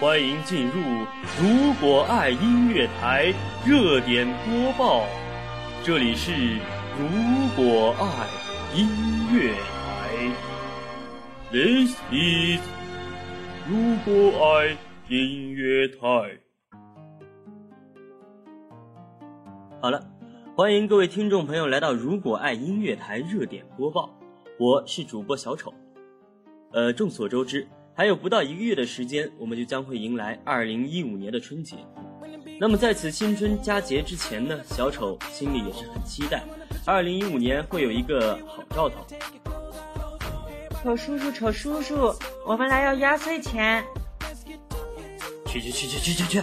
欢迎进入《如果爱音乐台》热点播报，这里是《如果爱音乐台》，This is《如果爱音乐台》。好了，欢迎各位听众朋友来到《如果爱音乐台》热点播报，我是主播小丑。呃，众所周知。还有不到一个月的时间，我们就将会迎来二零一五年的春节。那么在此新春佳节之前呢，小丑心里也是很期待，二零一五年会有一个好兆头。丑叔叔，丑叔叔，我们来要压岁钱。去去去去去去去，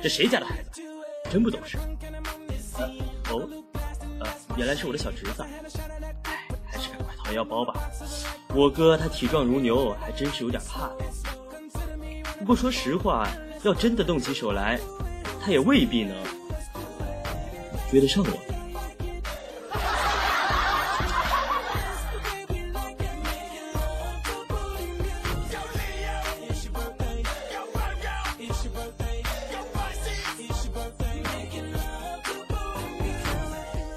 这谁家的孩子，真不懂事。哦，呃，原来是我的小侄子。哎，还是赶快掏腰包吧。我哥他体壮如牛，还真是有点怕。不过说实话，要真的动起手来，他也未必能追得上我。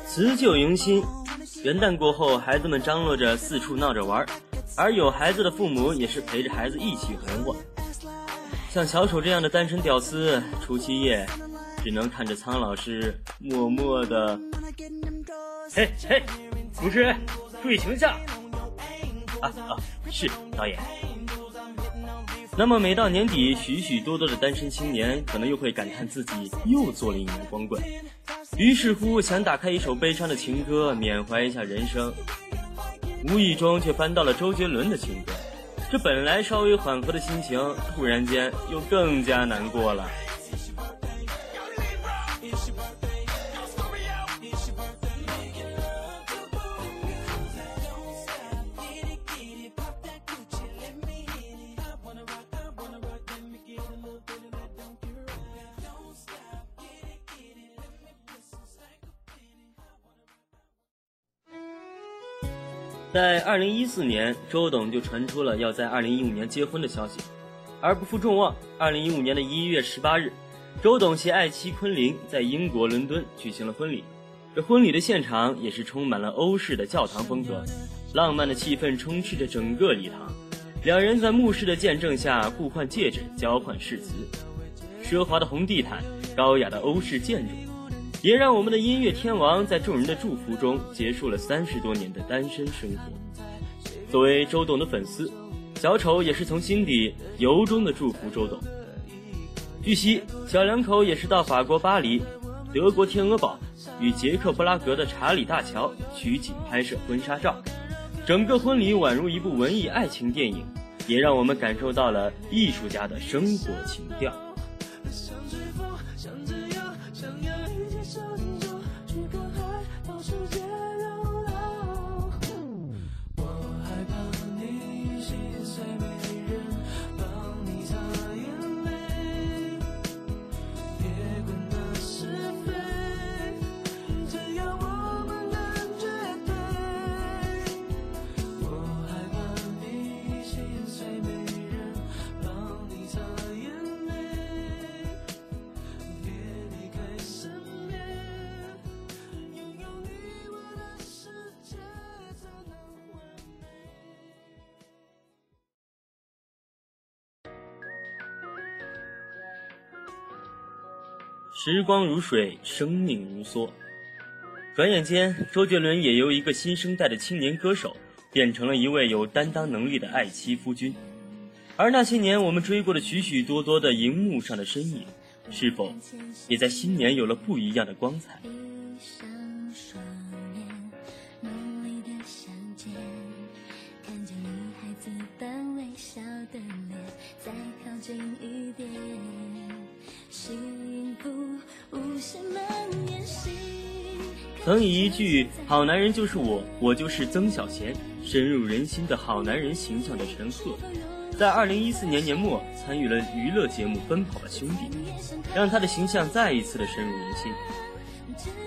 辞旧迎新，元旦过后，孩子们张罗着四处闹着玩而有孩子的父母也是陪着孩子一起红火。像小丑这样的单身屌丝，除夕夜只能看着苍老师默默的。嘿嘿，主持人，注意形象。啊啊，是导演。那么每到年底，许许多多的单身青年可能又会感叹自己又做了一年光棍，于是乎想打开一首悲伤的情歌，缅怀一下人生。无意中却翻到了周杰伦的情歌，这本来稍微缓和的心情，突然间又更加难过了。在二零一四年，周董就传出了要在二零一五年结婚的消息，而不负众望，二零一五年的一月十八日，周董携爱妻昆凌在英国伦敦举行了婚礼。这婚礼的现场也是充满了欧式的教堂风格，浪漫的气氛充斥着整个礼堂。两人在牧师的见证下互换戒指，交换誓词。奢华的红地毯，高雅的欧式建筑。也让我们的音乐天王在众人的祝福中结束了三十多年的单身生活。作为周董的粉丝，小丑也是从心底由衷的祝福周董。据悉，小两口也是到法国巴黎、德国天鹅堡与捷克布拉格的查理大桥取景拍摄婚纱照，整个婚礼宛如一部文艺爱情电影，也让我们感受到了艺术家的生活情调。时光如水，生命如梭，转眼间，周杰伦也由一个新生代的青年歌手，变成了一位有担当能力的爱妻夫君。而那些年我们追过的许许多多的荧幕上的身影，是否也在新年有了不一样的光彩？曾以一句“好男人就是我，我就是曾小贤”深入人心的好男人形象的陈赫，在二零一四年年末参与了娱乐节目《奔跑吧兄弟》，让他的形象再一次的深入人心。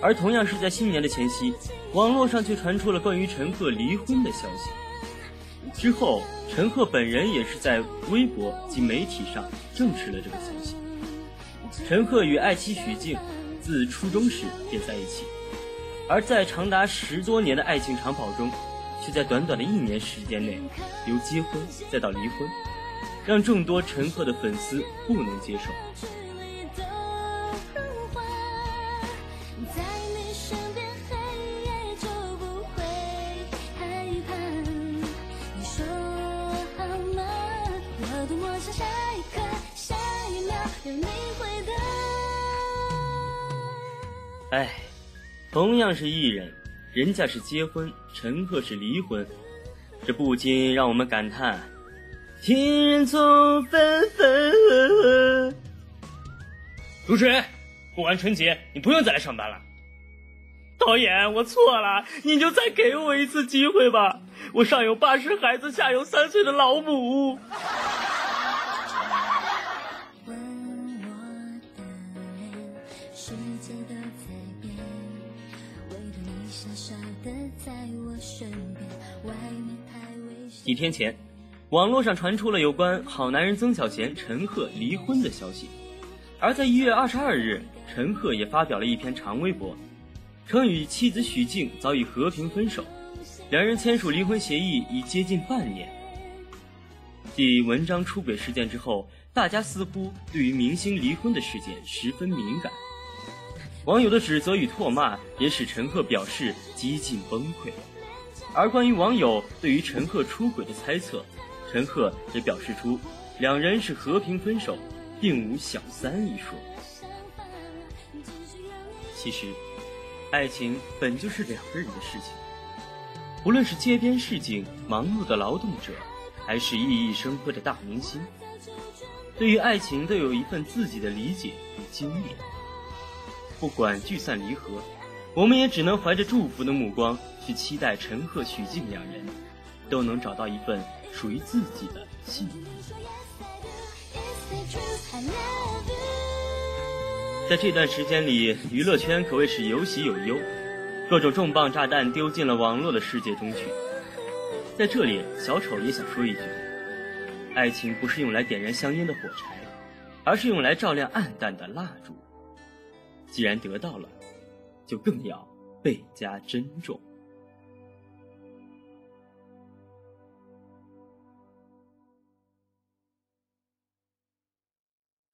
而同样是在新年的前夕，网络上却传出了关于陈赫离婚的消息。之后，陈赫本人也是在微博及媒体上证实了这个消息。陈赫与爱妻许婧自初中时便在一起，而在长达十多年的爱情长跑中，却在短短的一年时间内，由结婚再到离婚，让众多陈赫的粉丝不能接受。哎，同样是艺人，人家是结婚，陈赫是离婚，这不禁让我们感叹：情人总分分合合。主持人，过完春节你不用再来上班了。导演，我错了，你就再给我一次机会吧。我上有八十孩子，下有三岁的老母。几天前，网络上传出了有关好男人曾小贤、陈赫离婚的消息。而在一月二十二日，陈赫也发表了一篇长微博，称与妻子许婧早已和平分手，两人签署离婚协议已接近半年。继文章出轨事件之后，大家似乎对于明星离婚的事件十分敏感。网友的指责与唾骂也使陈赫表示几近崩溃。而关于网友对于陈赫出轨的猜测，陈赫也表示出两人是和平分手，并无小三一说。其实，爱情本就是两个人的事情。无论是街边市井忙碌的劳动者，还是熠熠生辉的大明星，对于爱情都有一份自己的理解与经历。不管聚散离合。我们也只能怀着祝福的目光去期待陈赫、许婧两人都能找到一份属于自己的幸福。在这段时间里，娱乐圈可谓是有喜有忧，各种重磅炸弹丢进了网络的世界中去。在这里，小丑也想说一句：爱情不是用来点燃香烟的火柴，而是用来照亮暗淡的蜡烛。既然得到了。就更要倍加珍重。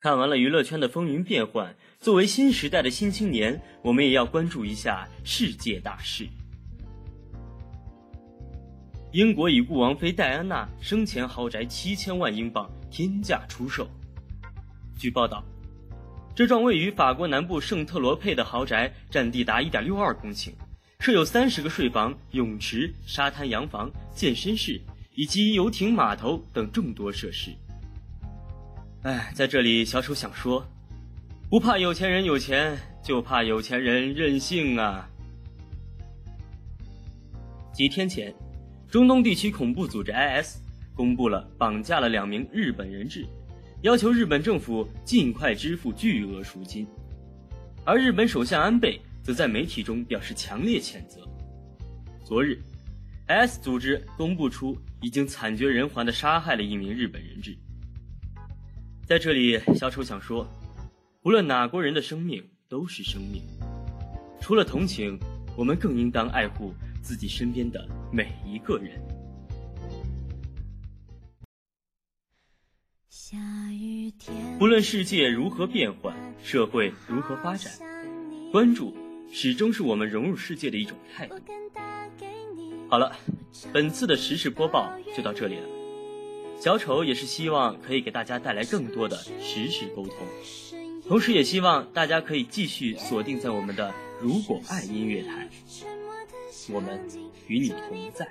看完了娱乐圈的风云变幻，作为新时代的新青年，我们也要关注一下世界大事。英国已故王妃戴安娜生前豪宅七千万英镑天价出售。据报道。这幢位于法国南部圣特罗佩的豪宅，占地达1.62公顷，设有30个睡房、泳池、沙滩洋房、健身室以及游艇码头等众多设施。哎，在这里，小丑想说，不怕有钱人有钱，就怕有钱人任性啊！几天前，中东地区恐怖组织 IS 公布了绑架了两名日本人质。要求日本政府尽快支付巨额赎金，而日本首相安倍则在媒体中表示强烈谴责。昨日，S 组织公布出已经惨绝人寰的杀害了一名日本人质。在这里，小丑想说，无论哪国人的生命都是生命，除了同情，我们更应当爱护自己身边的每一个人。无论世界如何变换，社会如何发展，关注始终是我们融入世界的一种态度。好了，本次的时事播报就到这里了。小丑也是希望可以给大家带来更多的实时沟通，同时也希望大家可以继续锁定在我们的“如果爱”音乐台，我们与你同在。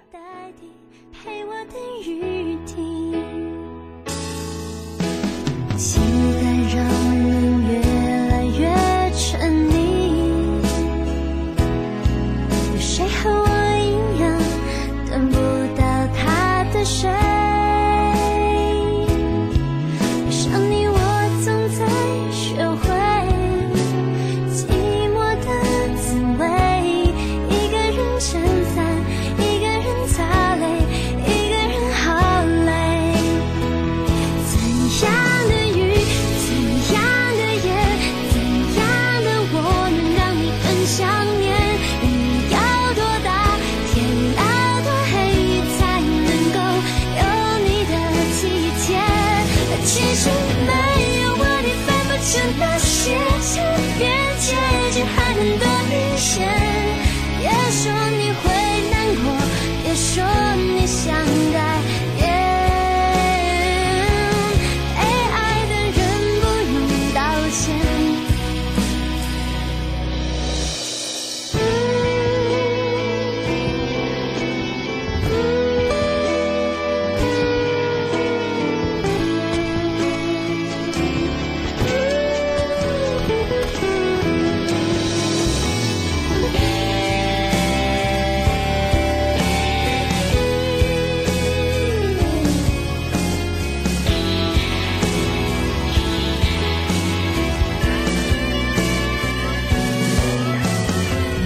每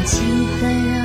情分。